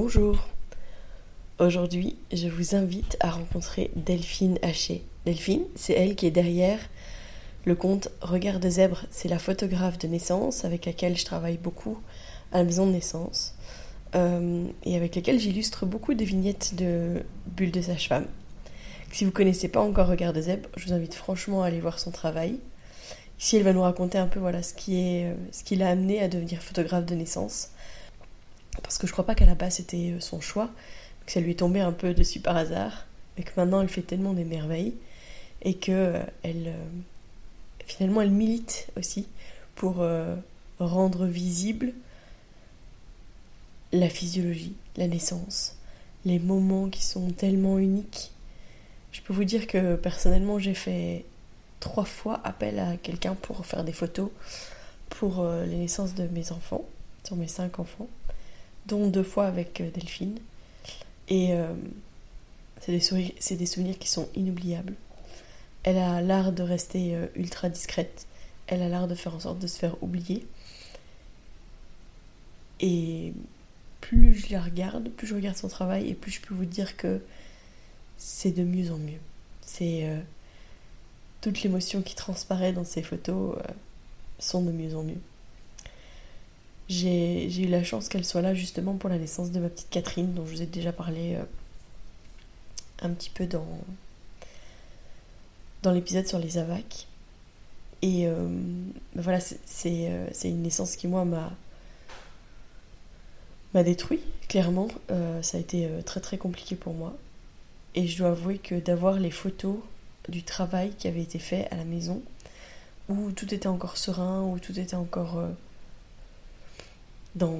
Bonjour. Aujourd'hui, je vous invite à rencontrer Delphine Haché. Delphine, c'est elle qui est derrière le compte Regard de zèbre. C'est la photographe de naissance avec laquelle je travaille beaucoup à la maison de naissance euh, et avec laquelle j'illustre beaucoup de vignettes de bulles de sage-femme. Si vous connaissez pas encore Regard de zèbre, je vous invite franchement à aller voir son travail. Ici, elle va nous raconter un peu voilà ce qui est euh, ce qui l'a amené à devenir photographe de naissance. Parce que je crois pas qu'à la base c'était euh, son choix, que ça lui est tombé un peu dessus par hasard, et que maintenant elle fait tellement des merveilles et que euh, elle finalement elle milite aussi pour rendre visible la physiologie, la naissance, les moments qui sont tellement uniques. Je peux vous dire que personnellement j'ai fait trois fois appel à quelqu'un pour faire des photos pour euh, les naissances de mes enfants, sur mes cinq enfants, dont deux fois avec euh, Delphine. Et euh, c'est des, souvenirs qui sont inoubliables. Elle a l'art de rester ultra discrète. Elle a l'art de faire en sorte de se faire oublier. Et plus je la regarde, plus je regarde son travail, et plus je peux vous dire que c'est de mieux en mieux. C'est toute l'émotion qui transparaît dans ces photos euh, sont de mieux en mieux. J'ai eu la chance qu'elle soit là justement pour la naissance de ma petite Catherine, dont je vous ai déjà parlé euh, un petit peu dans, dans l'épisode sur les AVAC. Et euh, ben voilà, c'est une naissance qui, moi, m'a m'a détruit, clairement. ça a été très très compliqué pour moi. Et je dois avouer que d'avoir les photos du travail qui avait été fait à la maison, où tout était encore serein, où tout était encore euh, dans,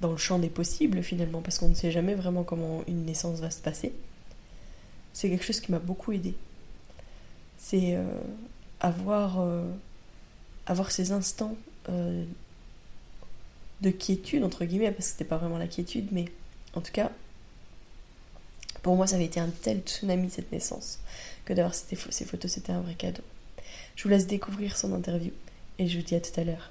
dans le champ des possibles finalement, parce qu'on ne sait jamais vraiment comment une naissance va se passer. C'est quelque chose qui m'a beaucoup aidé. C'est euh, avoir, euh, avoir ces instants de quiétude, entre guillemets, parce que c'était pas vraiment la quiétude, mais en tout cas, pour moi, ça avait été un tel tsunami cette naissance que d'avoir ces photos, c'était un vrai cadeau. Je vous laisse découvrir son interview et je vous dis à tout à l'heure.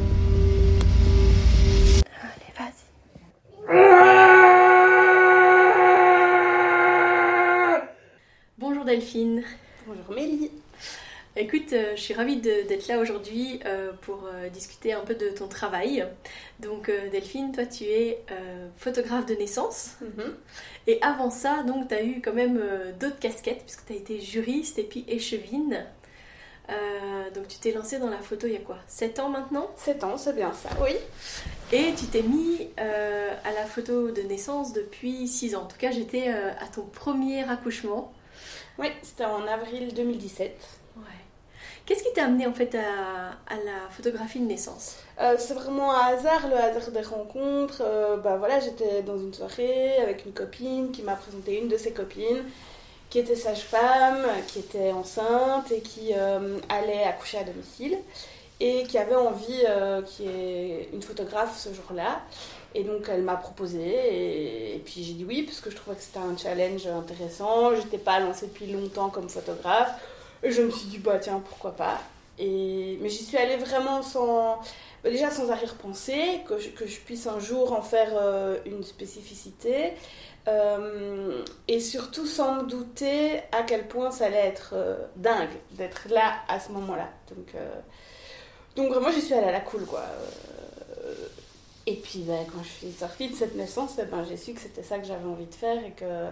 Delphine. Bonjour Mélie. Écoute, euh, je suis ravie d'être là aujourd'hui euh, pour euh, discuter un peu de ton travail. Donc Delphine, toi tu es photographe de naissance. Mhm. Et avant ça, donc tu as eu quand même d'autres casquettes puisque tu as été juriste et puis échevine. donc tu t'es lancée dans la photo il y a quoi? 7 ans maintenant? 7 ans, c'est bien ça, oui. Et tu t'es mis à la photo de naissance depuis 6 ans. En tout cas, j'étais à ton premier accouchement. Oui, c'était en avril 2017. Qu'est-ce qui t'a amené en fait à, la photographie de naissance? Euh, C'est vraiment un hasard, le hasard des rencontres. Euh, bah voilà, j'étais dans une soirée avec une copine qui m'a présenté une de ses copines qui était sage-femme, qui était enceinte et qui euh, allait accoucher à domicile et qui avait envie qui est une photographe ce jour-là. Et donc elle m'a proposé et, et puis j'ai dit oui parce que je trouvais que c'était un challenge intéressant. J'étais pas lancée depuis longtemps comme photographe je me suis dit, bah tiens, pourquoi pas. Et... Mais j'y suis allée vraiment sans. Bah, déjà sans arrière-pensée, que je, que je puisse un jour en faire euh, une spécificité. Euh, et surtout sans me douter à quel point ça allait être euh, dingue d'être là à ce moment-là. Donc, donc vraiment, j'y suis allée à la cool, quoi. Et puis ben, quand je suis sortie de cette naissance, ben, j'ai su que c'était ça que j'avais envie de faire et que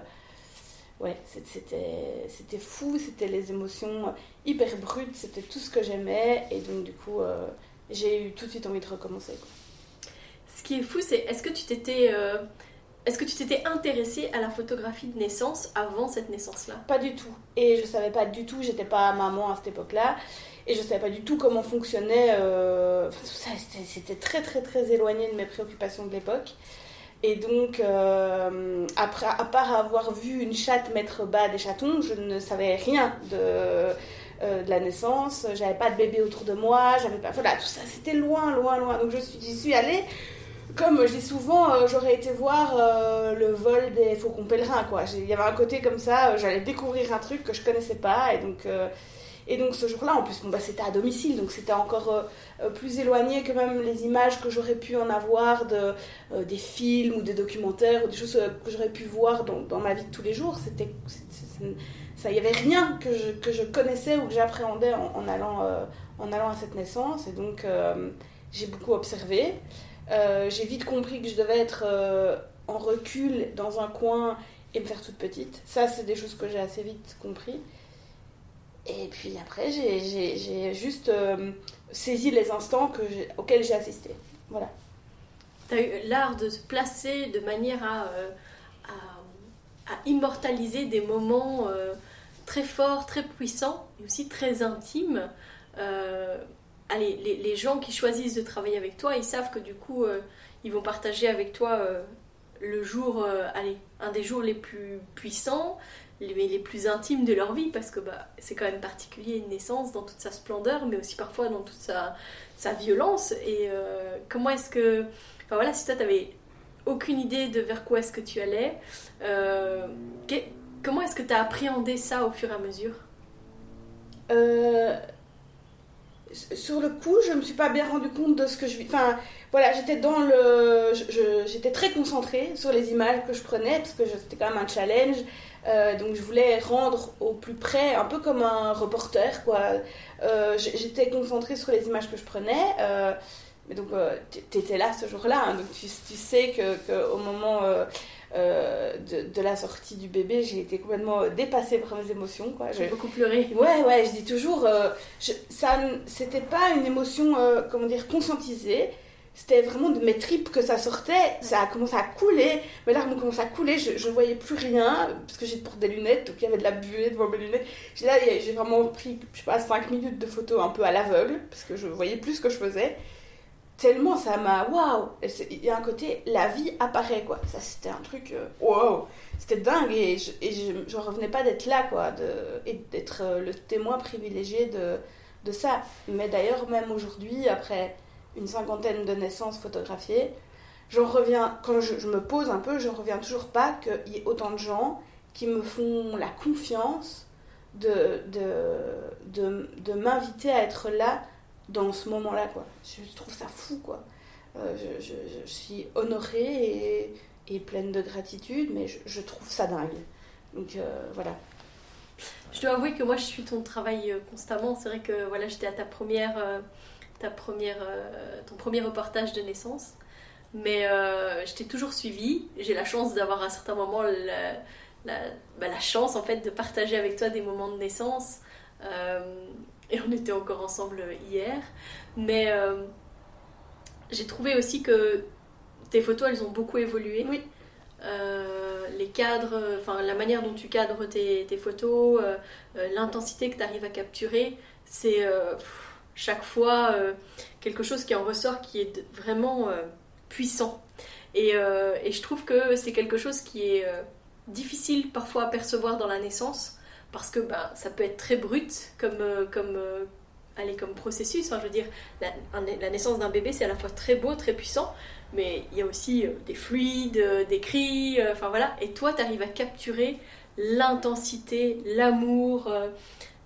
ouais, c'était, c'était fou, c'était les émotions hyper brutes, c'était tout ce que j'aimais et donc du coup euh, j'ai eu tout de suite envie de recommencer. Ce qui est fou, c'est est-ce que tu t'étais euh, est-ce que tu t'étais intéressée à la photographie de naissance avant cette naissance-là? Pas du tout. Et je savais pas du tout, j'étais pas maman à cette époque-là. Et je savais pas du tout comment fonctionnait. Euh... Enfin, tout ça, c'était très très très éloigné de mes préoccupations de l'époque. Et donc, euh, après, à part avoir vu une chatte mettre bas des chatons, je ne savais rien de, euh, de la naissance. J'avais pas de bébé autour de moi. J'avais pas. Voilà, tout ça, c'était loin, loin, loin. Donc, j'y suis allée comme je dis souvent, j'aurais été voir le vol des faucons pèlerins, quoi. Il y avait un côté comme ça, j'allais découvrir un truc que je connaissais pas, et donc, et donc ce jour-là, en plus, bah, c'était à domicile, donc c'était encore plus éloigné que même les images que j'aurais pu en avoir de, des films ou des documentaires ou des choses que j'aurais pu voir dans, ma vie de tous les jours. C'était, ça, il y avait rien que je, que je connaissais ou que j'appréhendais en, allant, en allant à cette naissance, et donc j'ai beaucoup observé. Euh, j'ai vite compris que je devais être euh, en recul dans un coin et me faire toute petite. Ça, c'est des choses que j'ai assez vite compris. Et puis après, j'ai juste euh, saisi les instants que auxquels j'ai assisté. Voilà. Tu as eu l'art de se placer de manière à, à, immortaliser des moments très forts, très puissants et aussi très intimes allez, les, gens qui choisissent de travailler avec toi, ils savent que du coup, euh, ils vont partager avec toi euh, le jour, euh, allez, un des jours les plus puissants, les, plus intimes de leur vie, parce que bah, c'est quand même particulier une naissance dans toute sa splendeur, mais aussi parfois dans toute sa, sa violence. Et comment est-ce que. Enfin voilà, si toi, tu n'avais aucune idée de vers quoi est-ce que tu allais, comment est-ce que tu as appréhendé ça au fur et à mesure? Sur le coup, je me suis pas bien rendu compte de ce que je vis. Enfin, voilà, j'étais dans le. J'étais très concentrée sur les images que je prenais, parce que c'était quand même un challenge. Euh, donc je voulais rendre au plus près, un peu comme un reporter, quoi. Euh, j'étais concentrée sur les images que je prenais. Euh, mais donc, tu étais là ce jour-là, hein, donc tu, tu sais qu'au que au moment de, la sortie du bébé, j'ai été complètement dépassée par mes émotions. Quoi. J'ai beaucoup pleuré. Ouais, ouais, je dis toujours, euh, ça, c'était pas une émotion, comment dire, conscientisée. C'était vraiment de mes tripes que ça sortait. Ça a commencé à couler. Mes larmes ont commencé à couler. Je, ne voyais plus rien parce que j'ai porté des lunettes, donc il y avait de la buée devant mes lunettes. Là, j'ai vraiment pris, je sais pas, 5 minutes de photos un peu à l'aveugle parce que je voyais plus ce que je faisais tellement ça m'a waouh il y a un côté la vie apparaît quoi ça c'était un truc euh, waouh c'était dingue et je, et revenais pas d'être là quoi de, et d'être euh, le témoin privilégié de, de ça mais d'ailleurs même aujourd'hui après une cinquantaine de naissances photographiées j'en reviens quand je, me pose un peu j'en reviens toujours pas qu'il y ait autant de gens qui me font la confiance de, de, de, m'inviter à être là dans ce moment-là, quoi. Je trouve ça fou, quoi. Euh, je, je, suis honorée et, et, pleine de gratitude, mais je, trouve ça dingue. Donc euh, voilà. Je dois avouer que moi je suis ton travail euh, constamment. C'est vrai que voilà, j'étais à ta première, ta première, ton premier reportage de naissance, mais je t'ai toujours suivi. J'ai la chance d'avoir à un certain moment la, la, bah, la, chance en fait de partager avec toi des moments de naissance et on était encore ensemble hier. Mais euh, j'ai trouvé aussi que tes photos, elles ont beaucoup évolué. Oui. Euh, les cadres, enfin la manière dont tu cadres tes, tes photos, euh, l'intensité que tu arrives à capturer, c'est chaque fois quelque chose qui en ressort qui est vraiment puissant. Et, et, je trouve que c'est quelque chose qui est difficile parfois à percevoir dans la naissance parce que ben, ça peut être très brut comme, euh, comme, euh, allez, comme processus. Enfin, je veux dire, la, naissance d'un bébé, c'est à la fois très beau, très puissant, mais il y a aussi euh, des fluides, des cris, enfin voilà. Et toi, tu arrives à capturer l'intensité, l'amour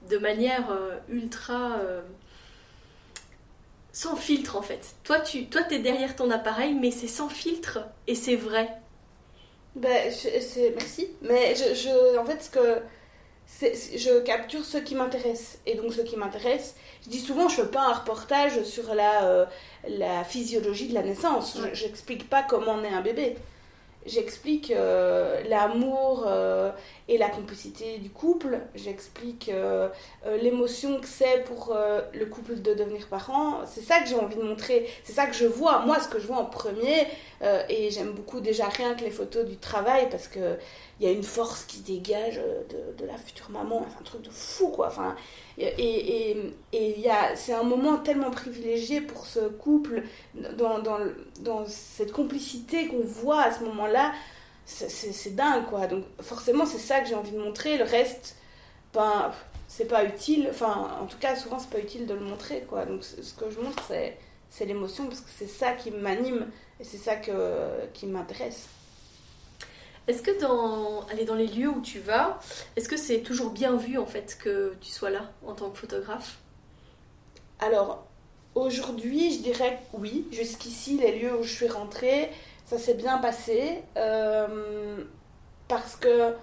de manière ultra sans filtre en fait. Toi, tu toi, es derrière ton appareil, mais c'est sans filtre et c'est vrai. Ben, merci. Mais je, je, en fait, ce que je capture ce qui m'intéresse. Et donc, ce qui m'intéresse, je dis souvent, je ne fais pas un reportage sur la, euh, la physiologie de la naissance. Je n'explique pas comment naît un bébé j'explique euh, l'amour euh, et la complicité du couple, j'explique euh, l'émotion que c'est pour le couple de devenir parent. C'est ça que j'ai envie de montrer, c'est ça que je vois, moi ce que je vois en premier, et j'aime beaucoup déjà rien que les photos du travail parce que il y a une force qui dégage de, de la future maman, c'est un truc de fou quoi. Enfin, et, et, et c'est un moment tellement privilégié pour ce couple, dans, dans, dans cette complicité qu'on voit à ce moment-là, c'est dingue quoi. Donc forcément c'est ça que j'ai envie de montrer, le reste, ben, c'est pas utile, enfin en tout cas souvent c'est pas utile de le montrer quoi. Donc ce que je montre c'est l'émotion parce que c'est ça qui m'anime et c'est ça que, qui m'intéresse. Est-ce que dans, dans les lieux où tu vas, est-ce que c'est toujours bien vu en fait que tu sois là en tant que photographe? Alors, aujourd'hui, je dirais oui. Jusqu'ici, les lieux où je suis rentrée, ça s'est bien passé. Euh, parce que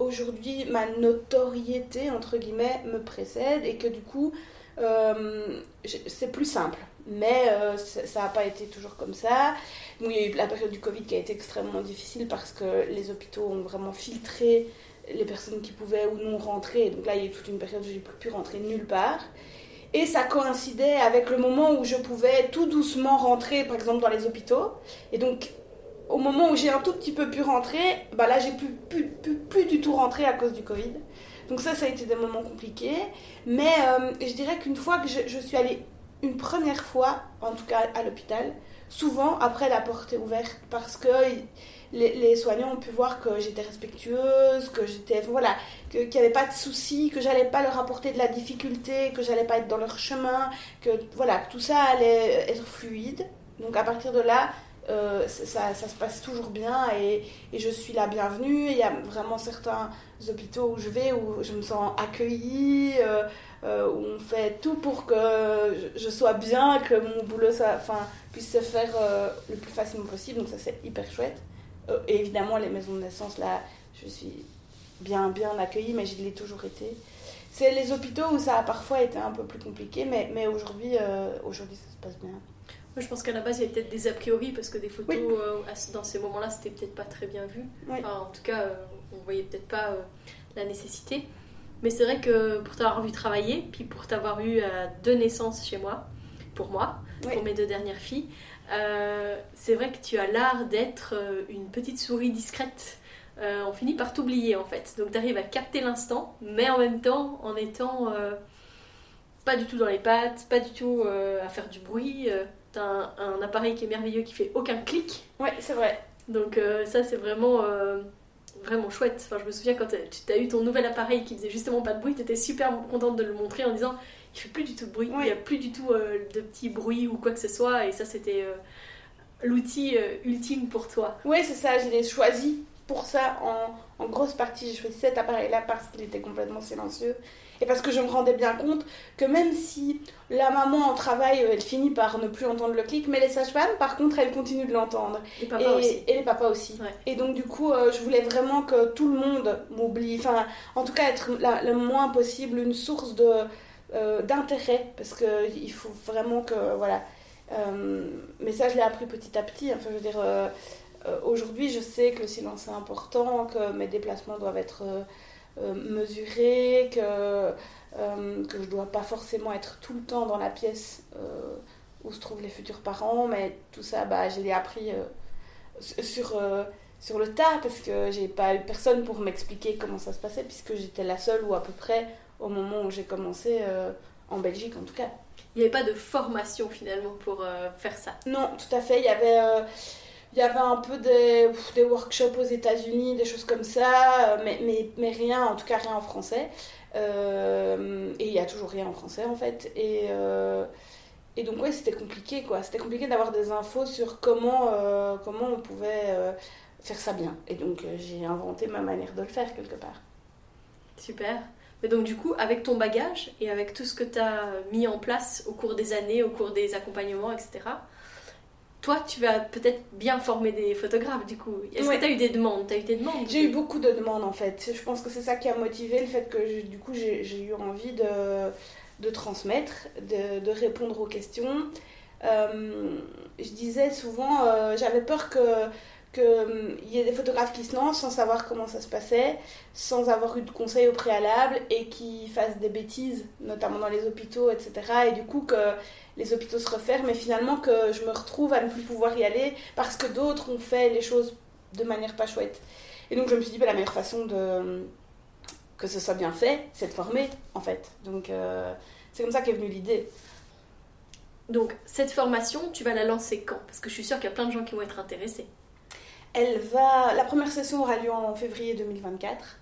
aujourd'hui, ma notoriété, entre guillemets, me précède et que du coup, euh, c'est plus simple mais euh, ça n'a pas été toujours comme ça. il y a eu la période du Covid qui a été extrêmement difficile parce que les hôpitaux ont vraiment filtré les personnes qui pouvaient ou non rentrer. Donc là, il y a eu toute une période où j'ai plus pu rentrer nulle part. Et ça coïncidait avec le moment où je pouvais tout doucement rentrer, par exemple, dans les hôpitaux. Et donc, au moment où j'ai un tout petit peu pu rentrer, bah là, j'ai pu, pu, plus du tout rentrer à cause du Covid. Donc ça, ça a été des moments compliqués. Mais euh, je dirais qu'une fois que je suis allée une première fois, en tout cas à l'hôpital, souvent après la porte est ouverte parce que les, soignants ont pu voir que j'étais respectueuse, que j'étais voilà, qu'il n'y avait pas de soucis, que j'allais pas leur apporter de la difficulté, que j'allais pas être dans leur chemin, que voilà, tout ça allait être fluide. Donc à partir de là, euh, ça, se passe toujours bien et, et, je suis la bienvenue. Il y a vraiment certains hôpitaux où je vais où je me sens accueillie. Euh, euh, où on fait tout pour que je, sois bien, que mon boulot ça, enfin, puisse se faire euh, le plus facilement possible. Donc ça c'est hyper chouette. Euh, et évidemment les maisons de naissance là, je suis bien bien accueillie, mais je l'ai toujours été. C'est les hôpitaux où ça a parfois été un peu plus compliqué, mais, mais aujourd'hui, aujourd'hui ça se passe bien. Moi, je pense qu'à la base, il y avait peut-être des a priori parce que des photos dans ces moments-là, c'était peut-être pas très bien vu. en tout cas, on voyait peut-être pas la nécessité. Mais c'est vrai que pour t'avoir vu travailler, puis pour t'avoir eu euh, deux naissances chez moi, pour moi, pour mes deux dernières filles, euh, c'est vrai que tu as l'art d'être euh, une petite souris discrète. on finit par t'oublier en fait. Donc tu arrives à capter l'instant, mais en même temps en étant pas du tout dans les pattes, pas du tout à faire du bruit. T'as un, un, appareil qui est merveilleux qui fait aucun clic. Ouais, c'est vrai. Donc ça c'est vraiment vraiment chouette. Enfin, je me souviens quand tu as eu ton nouvel appareil qui faisait justement pas de bruit, tu étais super contente de le montrer en disant il fait plus du tout de bruit, il n'y a plus du tout euh, de petits bruits ou quoi que ce soit, et ça c'était euh, l'outil euh, ultime pour toi. Oui, c'est ça, je l'ai choisi pour ça en, en grosse partie. J'ai choisi cet appareil-là parce qu'il était complètement silencieux et parce que je me rendais bien compte que même si la maman en travail, elle finit par ne plus entendre le clic, mais les sages-femmes, par contre, elles continuent de l'entendre. Et, les papas aussi. Et donc, du coup, euh, je voulais vraiment que tout le monde m'oublie. Enfin, en tout cas, être le moins possible une source de, euh, d'intérêt. Parce qu'il faut vraiment que. Voilà. Euh, mais ça, je l'ai appris petit à petit. Enfin, je veux dire. Aujourd'hui, je sais que le silence est important, que mes déplacements doivent être euh, mesurer, que, euh, que je ne dois pas forcément être tout le temps dans la pièce euh, où se trouvent les futurs parents, mais tout ça, bah, je l'ai appris sur, sur le tas parce que j'ai pas eu personne pour m'expliquer comment ça se passait puisque j'étais la seule ou à peu près au moment où j'ai commencé en Belgique en tout cas. Il n'y avait pas de formation finalement pour faire ça? Non, tout à fait. Il y avait il y avait un peu des, des workshops aux États-Unis, des choses comme ça, euh, mais, mais, mais, rien, en tout cas rien en français. Euh, et il y a toujours rien en français en fait. Et, euh, et donc, ouais, c'était compliqué quoi. C'était compliqué d'avoir des infos sur comment, comment on pouvait faire ça bien. Et donc, j'ai inventé ma manière de le faire quelque part. Super. Mais donc, du coup, avec ton bagage et avec tout ce que tu as mis en place au cours des années, au cours des accompagnements, etc., toi, tu vas peut-être bien former des photographes du coup. Est-ce que tu as eu des demandes? As eu des demandes J'ai eu beaucoup de demandes en fait. Je pense que c'est ça qui a motivé le fait que du coup j'ai eu envie de, de transmettre, de, de, répondre aux questions. Euh, je disais souvent, euh, j'avais peur que qu'il hum, y ait des photographes qui se lancent sans savoir comment ça se passait, sans avoir eu de conseils au préalable et qui fassent des bêtises, notamment dans les hôpitaux, etc. Et du coup que les hôpitaux se referment et finalement que je me retrouve à ne plus pouvoir y aller parce que d'autres ont fait les choses de manière pas chouette. Et donc je me suis dit, bah, la meilleure façon de que ce soit bien fait, c'est de former en fait. Donc euh, c'est comme ça qu'est venue l'idée. Donc cette formation, tu vas la lancer quand? Parce que je suis sûre qu'il y a plein de gens qui vont être intéressés. Elle va, la première session aura lieu en février 2024.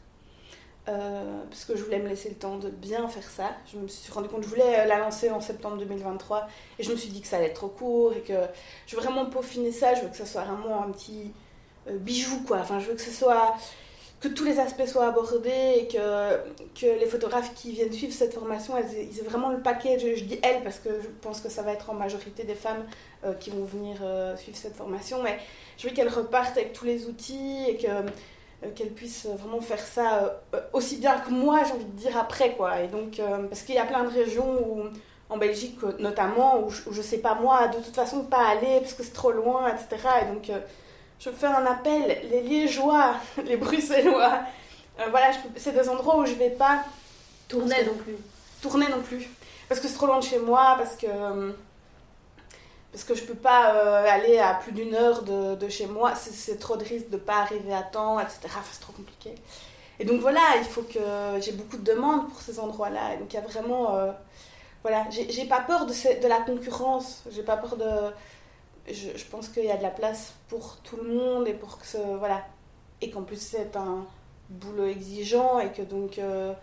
Euh, parce que je voulais me laisser le temps de bien faire ça. Je me suis rendu compte que je voulais la lancer en septembre 2023 et je me suis dit que ça allait être trop court et que je veux vraiment peaufiner ça. Je veux que ça soit vraiment un petit euh, bijou quoi. Enfin, je veux que ce soit que tous les aspects soient abordés et que, que les photographes qui viennent suivre cette formation, elles, ils aient vraiment le paquet. Je, dis elles parce que je pense que ça va être en majorité des femmes euh, qui vont venir suivre cette formation. Mais je veux qu'elles repartent avec tous les outils et que euh, qu'elles puissent vraiment faire ça euh, aussi bien que moi, j'ai envie de dire après quoi. Et donc euh, parce qu'il y a plein de régions où en Belgique notamment où je, sais pas moi de toute façon pas aller parce que c'est trop loin, etc. Et donc je veux faire un appel, les Liégeois, les Bruxellois, voilà, c'est des endroits où je vais pas tourner non plus. Tourner non plus. Parce que c'est trop loin de chez moi, parce que parce que je peux pas euh, aller à plus d'une heure de, de, chez moi, c'est trop de risque de pas arriver à temps, etc. Enfin, c'est trop compliqué. Et donc voilà, il faut que j'ai beaucoup de demandes pour ces endroits-là. Donc il y a vraiment, euh, voilà, j'ai pas peur de, de la concurrence, j'ai pas peur de, je, pense qu'il y a de la place pour tout le monde et pour que voilà, et qu'en plus c'est un boulot exigeant et que donc euh,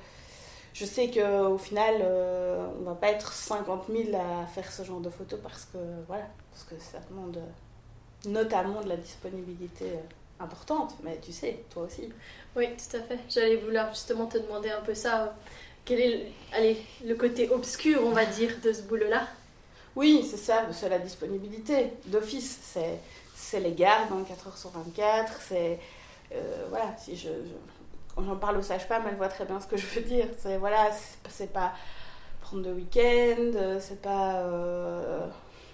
je sais qu'au final, euh, on va pas être 50 000 à faire ce genre de photos parce que, voilà, parce que ça demande notamment de la disponibilité euh, importante, mais tu sais, toi aussi. Oui, tout à fait. J'allais vouloir justement te demander un peu ça. Quel est allez, le côté obscur, on va dire, de ce boulot-là? Oui, c'est ça, c'est la disponibilité d'office. C'est, c'est les gardes 24 heures sur 24, c'est... Euh, voilà, si je quand j'en parle aux sages-femmes, elles voient très bien ce que je veux dire. C'est voilà, c'est pas prendre de week-end, c'est pas. Euh,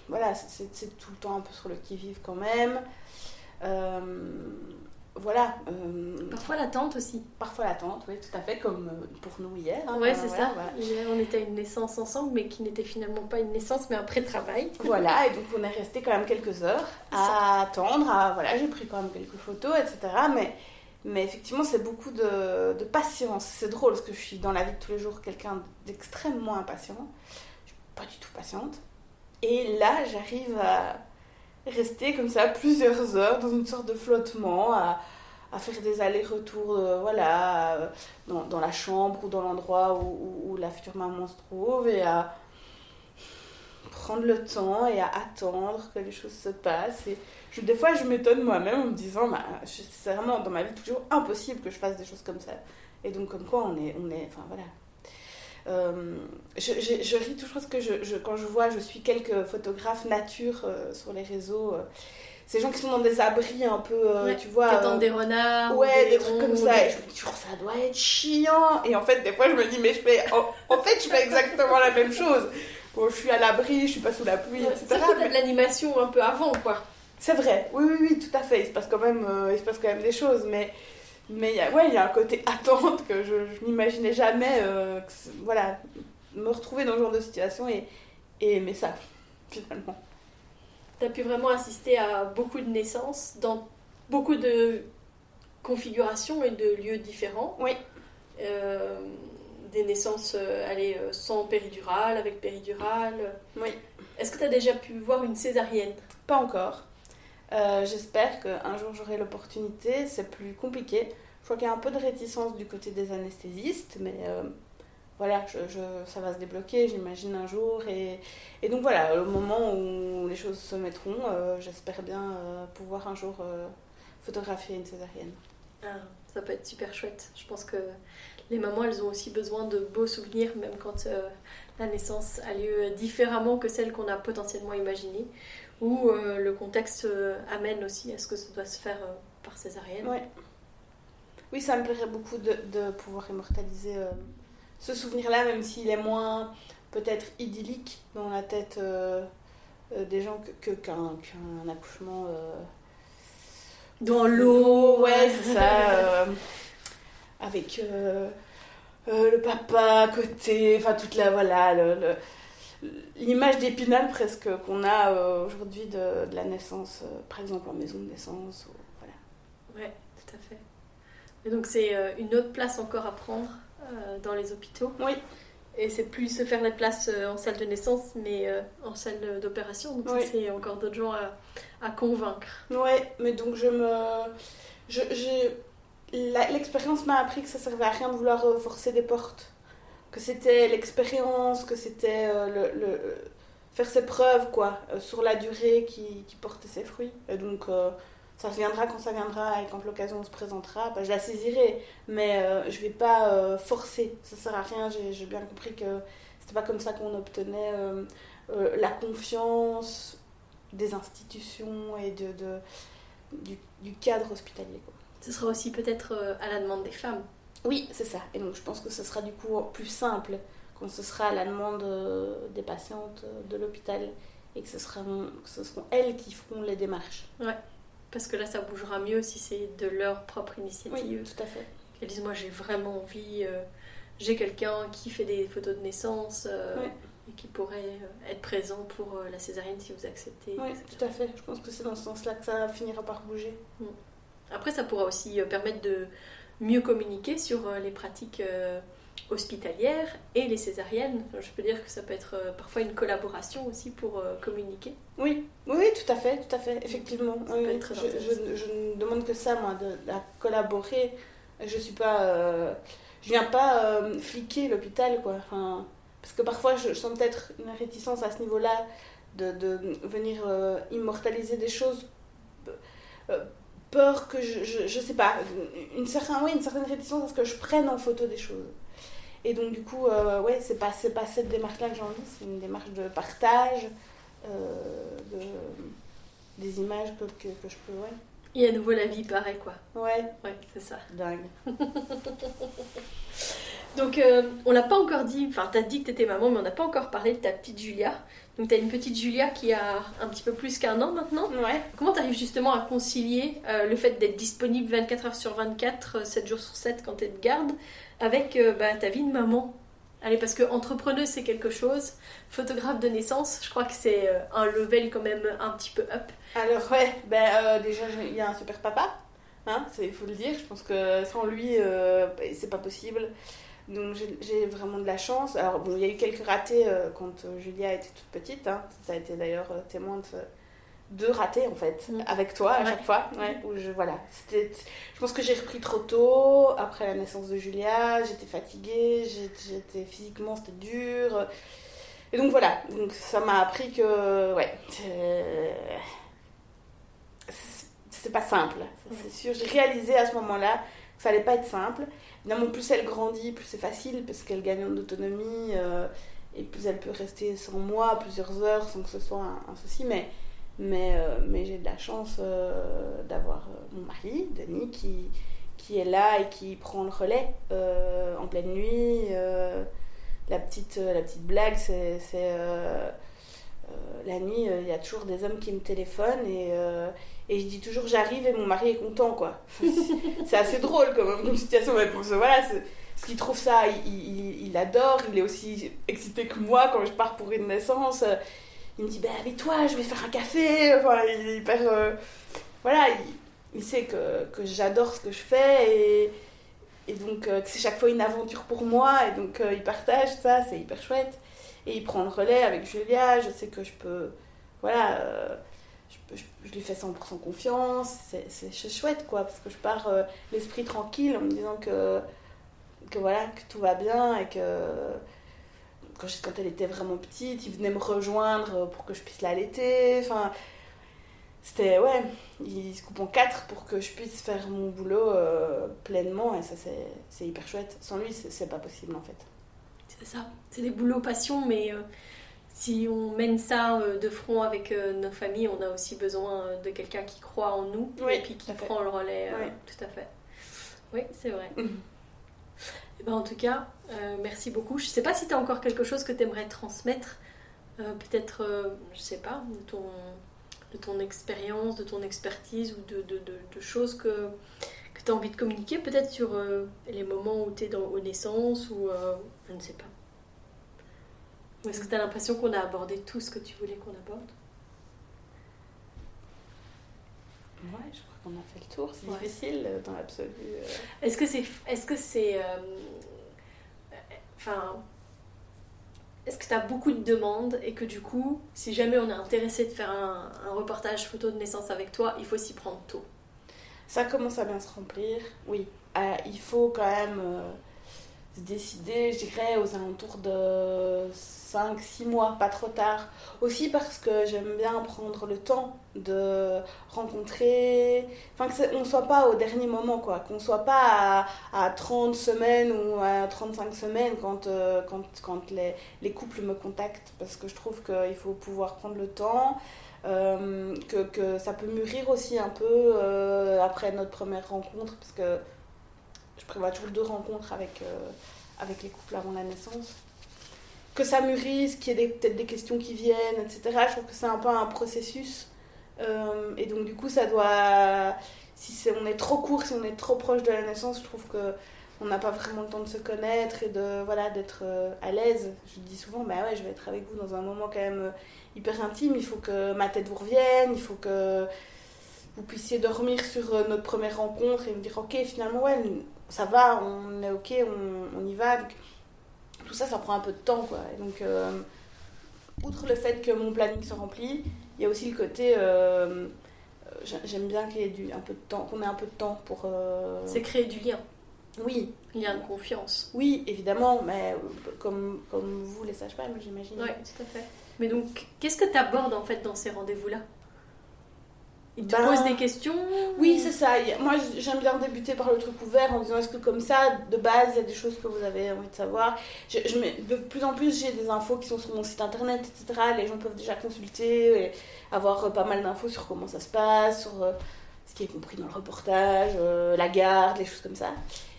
voilà, c'est tout le temps un peu sur le qui-vive quand même. Euh, voilà. Euh, parfois l'attente aussi. Parfois l'attente, oui, tout à fait, comme pour nous hier. Hein, ouais, c'est ça. on était à une naissance ensemble, mais qui n'était finalement pas une naissance, mais un pré-travail. Voilà, et donc on est resté quand même quelques heures à attendre. À, voilà, j'ai pris quand même quelques photos, etc. Mais mais effectivement, c'est beaucoup de, de patience. C'est drôle parce que je suis dans la vie de tous les jours quelqu'un d'extrêmement impatient. Je suis pas du tout patiente. Et là, j'arrive à rester comme ça plusieurs heures dans une sorte de flottement, à, à faire des allers-retours euh, voilà, dans, dans, la chambre ou dans l'endroit où, où, la future maman se trouve et à prendre le temps et à attendre que les choses se passent. Et je, des fois, je m'étonne moi-même en me disant, bah, c'est vraiment dans ma vie toujours impossible que je fasse des choses comme ça. Et donc, comme quoi, on est. On est enfin, voilà. Euh, je, je, ris toujours parce que je, quand je vois, je suis quelques photographes nature euh, sur les réseaux. Euh, ces gens qui sont dans des abris un peu, tu vois. Qui attendent des renards. Ouais, des, trucs comme ça. Et je me dis toujours, ça doit être chiant. Et en fait, des fois, je me dis, mais je fais. en fait, je fais exactement la même chose. Bon, je suis à l'abri, je suis pas sous la pluie, etc. Ça fait de l'animation un peu avant, quoi. C'est vrai, oui, oui, oui, tout à fait. Il se passe quand même, il se passe quand même des choses, mais mais y ouais, il y a un côté attente que je, n'imaginais jamais, euh, voilà, me retrouver dans ce genre de situation et, et aimer ça, finalement. Tu as pu vraiment assister à beaucoup de naissances dans beaucoup de configurations et de lieux différents. Oui. Euh, des naissances aller sans péridurale, avec péridurale. Oui. Est-ce que tu as déjà pu voir une césarienne? Pas encore. Euh, j'espère qu'un jour j'aurai l'opportunité. C'est plus compliqué. Je crois qu'il y a un peu de réticence du côté des anesthésistes, mais euh, voilà, je, ça va se débloquer, j'imagine, un jour. Et, et, donc voilà, au moment où les choses se mettront, euh, j'espère bien pouvoir un jour photographier une césarienne. Ah, ça peut être super chouette. Je pense que les mamans, elles ont aussi besoin de beaux souvenirs, même quand la naissance a lieu différemment que celle qu'on a potentiellement imaginée Ou euh, le contexte euh, amène aussi Est-ce que ça doit se faire euh, par césarienne Ouais. Oui, ça me plairait beaucoup de, de pouvoir immortaliser euh, ce souvenir-là, même s'il est moins peut-être idyllique dans la tête euh, euh, des gens que- que- qu'un qu'un accouchement. Dans l'eau Ouais, c'est ça. avec le papa à côté, enfin toute la. Voilà, le- le- l'image d'épinal presque qu'on a euh, aujourd'hui de, de la naissance, euh, par exemple en maison de naissance. ou- voilà. Ouais, tout à fait. Et donc c'est euh, une autre place encore à prendre euh, dans les hôpitaux. Oui. Et c'est plus se faire les places euh, en salle de naissance, mais en salle d'opération. Donc Oui. c'est encore d'autres gens à, à convaincre. Ouais, mais donc je me. Je, la- L'expérience m'a appris que ça servait à rien de vouloir forcer des portes. Que c'était l'expérience, que c'était le, le- faire ses preuves, quoi, sur la durée qui, qui portait ses fruits. Et donc, euh, ça viendra quand ça viendra et quand l'occasion se présentera, bah, je la saisirai. Mais euh, je vais pas euh, forcer, ça sert à rien. J'ai bien compris que c'était pas comme ça qu'on obtenait euh, euh, la confiance des institutions et de, de- du, du cadre hospitalier. Quoi. Ce sera aussi peut-être à la demande des femmes. Oui, c'est ça. Et donc je pense que ce sera du coup plus simple quand ce sera à la demande des patientes de l'hôpital et que ce, sera, que ce seront elles qui feront les démarches. Parce que là, ça bougera mieux si c'est de leur propre Oui, initiative. tout à fait. Qu'elles disent Moi, j'ai vraiment envie, euh, j'ai quelqu'un qui fait des photos de naissance euh, Ouais. et qui pourrait euh, être présent pour la césarienne si vous acceptez. Oui, tout à fait. Je pense que c'est dans ce sens-là que ça finira par bouger. Après, ça pourra aussi permettre de mieux communiquer sur les pratiques hospitalières et les césariennes. Je peux dire que ça peut être euh, parfois une collaboration aussi pour euh, communiquer. Oui, oui, tout à fait, tout à fait, effectivement. Ça Oui, peut oui. être très je, intéressant. je- je ne demande que ça, moi, de, de collaborer. Je suis pas, euh, je viens pas fliquer l'hôpital, quoi. Enfin, parce que parfois, je, je sens peut-être une réticence à ce niveau-là de, de venir immortaliser des choses. peur que je, je, je sais pas, une, certaine, oui, une certaine réticence à ce que je prenne en photo des choses. Et donc, du coup, euh, ouais, c'est pas, pas cette démarche-là que j'ai envie, c'est une démarche de partage, euh, de, des images que, que, que je peux, ouais. Et à nouveau, la vie paraît quoi. Ouais, Ouais, c'est ça. dingue. Donc, euh, on l'a pas encore dit, enfin, t'as dit que t'étais maman, mais on n'a pas encore parlé de ta petite Julia. Donc, t'as une petite Julia qui a un petit peu plus qu'un an maintenant. Ouais. Comment t'arrives justement à concilier euh, le fait d'être disponible 24 heures sur 24, euh, 7 jours sur 7 quand t'es de garde, avec euh, bah, ta vie de maman? Allez, parce que entrepreneuse c'est quelque chose, photographe de naissance, je crois que c'est euh, un level quand même un petit peu up. Alors, ouais, ben, euh, déjà, il y a un super papa, hein, il faut le dire. Je pense que sans lui, euh, ben, c'est pas possible. Donc, j'ai- vraiment de la chance. Alors, bon, il y a eu quelques ratés euh, quand euh, Julia était toute petite. Hein. Ça a été d'ailleurs euh, témoin de deux ratés, en fait, Mm. avec toi à Ouais. chaque fois. Ouais, où je, voilà, c'était... Je pense que j'ai repris trop tôt, après la naissance de Julia, j'étais fatiguée, j'étais physiquement, c'était dur. Et donc voilà, donc ça m'a appris que, ouais, c'est- pas simple, c'est sûr. J'ai réalisé à ce moment-là que ça allait pas être simple. Plus elle grandit, plus c'est facile parce qu'elle gagne en autonomie euh, et plus elle peut rester sans moi plusieurs heures sans que ce soit un, souci. Mais, mais, euh, mais j'ai de la chance euh, d'avoir mon mari, Denis, qui, qui est là et qui prend le relais en pleine nuit. la, petite, la petite blague, c'est. la nuit, il y a toujours des hommes qui me téléphonent et, et je dis toujours j'arrive et mon mari est content quoi. c'est assez drôle comme situation. mais voilà, parce qu'il trouve ça, il, il- il est aussi excité que moi quand je pars pour une naissance. Il me dit bah avec toi je vais faire un café. Enfin, il est hyper. euh, voilà, il, il sait que, que j'adore ce que je fais et, et donc euh, que c'est chaque fois une aventure pour moi et donc euh, il partage ça, c'est hyper chouette. Et il prend le relais avec Julia, je sais que je peux. Voilà, euh, je, je- je lui fais 100% confiance, c'est- chouette quoi, parce que je pars euh, l'esprit tranquille en me disant que, que voilà, que tout va bien et que. Quand, elle était vraiment petite, il venait me rejoindre pour que je puisse l'allaiter. Enfin, c'était. Ouais, il se coupe en quatre pour que je puisse faire mon boulot euh, pleinement et ça, c'est hyper chouette. Sans lui, c'est pas possible en fait. C'est ça, c'est des boulots passion, mais euh, si on mène ça euh, de front avec euh, nos familles, on a aussi besoin euh, de quelqu'un qui croit en nous Oui, et puis qui fait. prend le relais. Oui. Tout à fait. Oui, c'est vrai. Mhm. Eh ben, en tout cas, euh, merci beaucoup. Je sais pas si tu as encore quelque chose que tu aimerais transmettre. euh, Peut-être, euh, je sais pas, de ton, de ton expérience, de ton expertise ou de, de, de- de choses que, que tu as envie de communiquer. Peut-être sur les moments où tu es aux naissances ou je ne sais pas. Ou est-ce que tu as l'impression qu'on a abordé tout ce que tu voulais qu'on aborde? Ouais, je crois qu'on a fait le tour. C'est Ouais. difficile euh, dans l'absolu. euh. Est-ce que c'est. Est-ce que c'est. euh, Enfin. Est-ce que tu as beaucoup de demandes et que du coup, si jamais on est intéressé de faire un, un reportage photo de naissance avec toi, il faut s'y prendre tôt? Ça commence à bien se remplir, oui. Euh, il faut quand même euh, se décider, je dirais, aux alentours de 5-6 mois, pas trop tard. Aussi parce que j'aime bien prendre le temps de rencontrer, enfin qu'on ne soit pas au dernier moment, quoi. Qu'on ne soit pas à, à 30 semaines ou à 35 semaines quand, euh, quand, quand les, les couples me contactent. Parce que je trouve qu'il faut pouvoir prendre le temps. Euh, que, que ça peut mûrir aussi un peu euh, après notre première rencontre, parce que je prévois toujours deux rencontres avec, euh, avec les couples avant la naissance. Que ça mûrisse, qu'il y ait peut-être des questions qui viennent, etc. Je trouve que c'est un peu un processus. Euh, et donc, du coup, ça doit. Si on est trop court, si on est trop proche de la naissance, je trouve que on n'a pas vraiment le temps de se connaître et de voilà d'être euh, à l'aise. Je dis souvent, bah ouais, je vais être avec vous dans un moment quand même hyper intime. Il faut que ma tête vous revienne, il faut que vous puissiez dormir sur notre première rencontre et vous dire, ok, finalement, ouais, ça va, on est ok, on, on y va. Donc, tout ça, ça prend un peu de temps, quoi. Et donc, euh, outre le fait que mon planning se remplit, il y a aussi le côté. euh, euh, j'ai- J'aime bien qu'il y ait du, un peu de temps, qu'on ait un peu de temps pour. euh, C'est créer du lien, Oui, lien de confiance. oui, évidemment, mais comme, comme vous, les sages-femmes, j'imagine. Oui, tout à fait. Mais donc, qu'est-ce que tu abordes en fait dans ces rendez-vous-là? Ils te Ben, posent des questions Oui, c'est ça. Moi, j'aime bien débuter par le truc ouvert en disant est-ce que comme ça, de base, il y a des choses que vous avez envie de savoir? Je, je mets- de plus en plus, j'ai des infos qui sont sur mon site internet, etc. Les gens peuvent déjà consulter et avoir euh, pas mal d'infos sur comment ça se passe, sur euh, ce qui est compris dans le reportage, euh, la garde, les choses comme ça.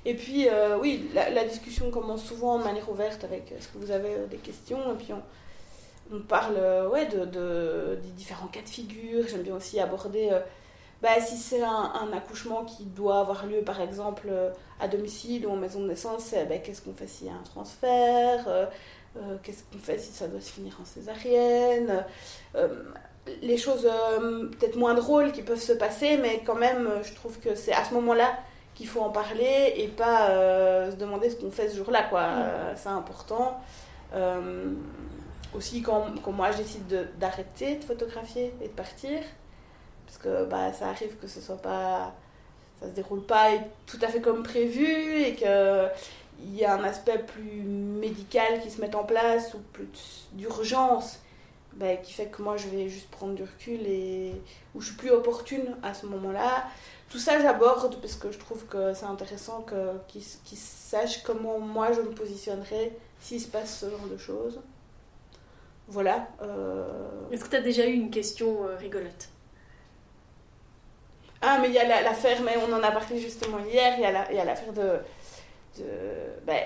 Et puis, euh, oui, la, la discussion commence souvent de manière ouverte avec est-ce que vous avez des questions? Et puis on, on parle euh, ouais, de, de- des différents cas de figure. J'aime bien aussi aborder euh, bah, si c'est un, un accouchement qui doit avoir lieu par exemple euh, à domicile ou en maison de naissance, c'est, bah, qu'est-ce qu'on fait s'il y a un transfert euh, Qu'est-ce qu'on fait si ça doit se finir en césarienne Les choses peut-être moins drôles qui peuvent se passer, mais quand même, je trouve que c'est à ce moment-là qu'il faut en parler et pas se demander ce qu'on fait ce jour-là. quoi. Euh, c'est important. Aussi quand, quand moi je décide de- d'arrêter de photographier et de partir, parce que bah, ça arrive que ce soit pas ça se déroule pas tout à fait comme prévu et que il y a un aspect plus médical qui se met en place ou plus d'urgence bah, qui fait que moi je vais juste prendre du recul et où je suis plus opportune à ce moment-là. Tout ça j'aborde parce que je trouve que c'est intéressant qu'ils, sachent comment moi je me positionnerai s'il se passe ce genre de choses. Voilà. euh, Est-ce que tu as déjà eu une question euh, rigolote? Ah, mais il y a la- l'affaire, mais on en a parlé justement hier, il y a l'affaire de. de ben,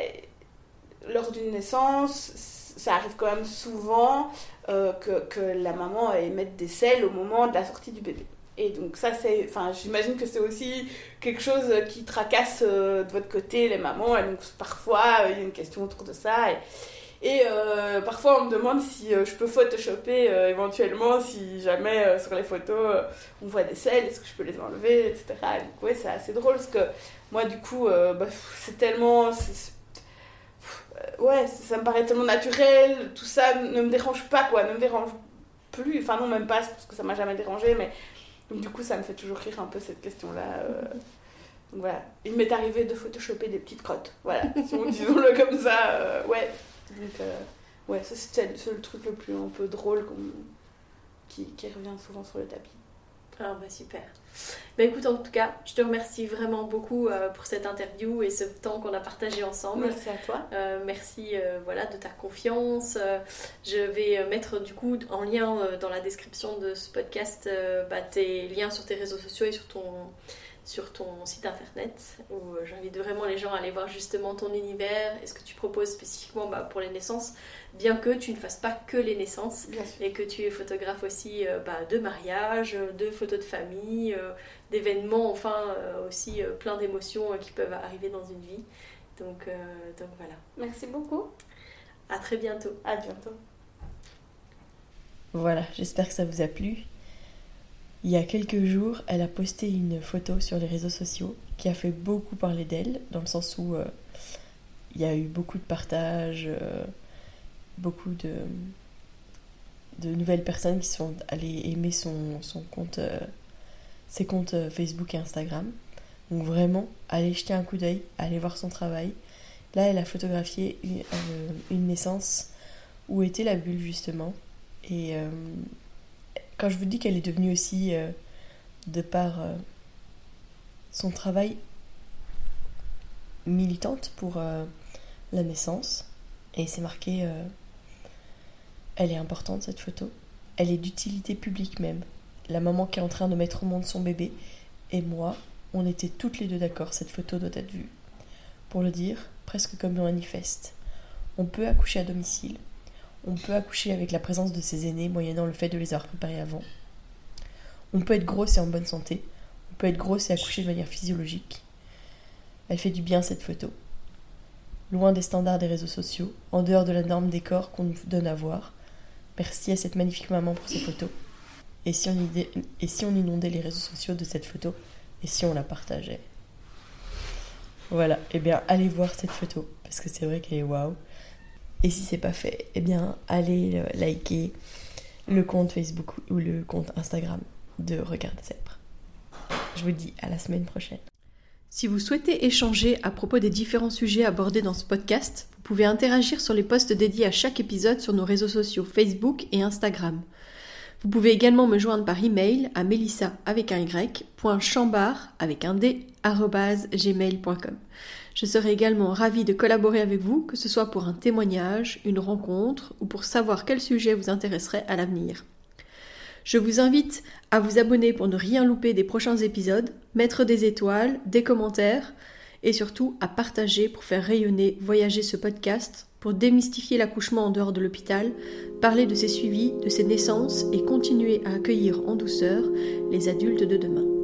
lors d'une naissance, ça arrive quand même souvent euh, que, que la maman émette des selles au moment de la sortie du bébé. Et donc, ça, c'est. Enfin, j'imagine que c'est aussi quelque chose qui tracasse euh, de votre côté, les mamans. Et donc, parfois, il y a une question autour de ça. Et, et euh, parfois, on me demande si euh, je peux photoshopper euh, éventuellement, si jamais sur les photos on voit des selles, est-ce que je peux les enlever, etc. Et donc, ouais, c'est assez drôle parce que moi, du coup, bah, c'est tellement. ouais, ça me paraît tellement naturel, tout ça ne me dérange pas, quoi, ne me dérange plus. Enfin, non, même pas, parce que ça m'a jamais dérangé, mais. Du coup, ça me fait toujours rire un peu cette question-là. Donc, voilà. Il m'est arrivé de photoshopper des petites crottes. Voilà, disons-le comme ça, ouais. Donc, euh, ouais, ça, c'est le truc le plus un peu drôle qui, qui revient souvent sur le tapis. Ah bah super. Bah écoute, en tout cas, je te remercie vraiment beaucoup euh, pour cette interview et ce temps qu'on a partagé ensemble. Merci à toi. Euh, merci voilà, de ta confiance. je vais mettre du coup en lien dans la description de ce podcast bah, tes liens sur tes réseaux sociaux et sur ton, sur ton site internet où euh, j'invite vraiment les gens à aller voir justement ton univers et ce que tu proposes spécifiquement bah, pour les naissances, bien que tu ne fasses pas que les naissances et que tu es photographe aussi euh, bah, de mariage, de photos de famille, euh, d'événements, enfin aussi plein d'émotions qui peuvent arriver dans une vie. Donc, donc voilà. Merci beaucoup. À très bientôt. À bientôt. Voilà, j'espère que ça vous a plu. Il y a quelques jours, elle a posté une photo sur les réseaux sociaux qui a fait beaucoup parler d'elle, dans le sens où euh, il y a eu beaucoup de partages, euh, beaucoup de, nouvelles personnes qui sont allées aimer son, son compte, euh, ses comptes Facebook et Instagram. Donc vraiment, allez jeter un coup d'œil, allez voir son travail. Là, elle a photographié une, une naissance où était la bulle justement. Et quand je vous dis qu'elle est devenue aussi, euh, de par euh, son travail, militante pour euh, la naissance, et c'est marqué, elle est importante cette photo, elle est d'utilité publique même. La maman qui est en train de mettre au monde son bébé, et moi, on était toutes les deux d'accord, cette photo doit être vue. Pour le dire, presque comme un manifeste. On peut accoucher à domicile, on peut accoucher avec la présence de ses aînés, moyennant le fait de les avoir préparés avant. On peut être grosse et en bonne santé. On peut être grosse et accoucher de manière physiologique. Elle fait du bien cette photo. Loin des standards des réseaux sociaux, en dehors de la norme des corps qu'on nous donne à voir. Merci à cette magnifique maman pour ces photos. Et si, on et si on inondait les réseaux sociaux de cette photo? Et si on la partageait? Voilà, eh bien allez voir cette photo, parce que c'est vrai qu'elle est waouh. Et si c'est pas fait, eh bien, allez liker le compte Facebook ou le compte Instagram de Regard des Zèbres. Je vous dis à la semaine prochaine. Si vous souhaitez échanger à propos des différents sujets abordés dans ce podcast, vous pouvez interagir sur les posts dédiés à chaque épisode sur nos réseaux sociaux Facebook et Instagram. Vous pouvez également me joindre par email à melissa avec un y, avec un d, gmail.com. Je serai également ravie de collaborer avec vous, que ce soit pour un témoignage, une rencontre ou pour savoir quel sujet vous intéresserait à l'avenir. Je vous invite à vous abonner pour ne rien louper des prochains épisodes, mettre des étoiles, des commentaires et surtout à partager pour faire rayonner, voyager ce podcast, pour démystifier l'accouchement en dehors de l'hôpital, parler de ses suivis, de ses naissances et continuer à accueillir en douceur les adultes de demain.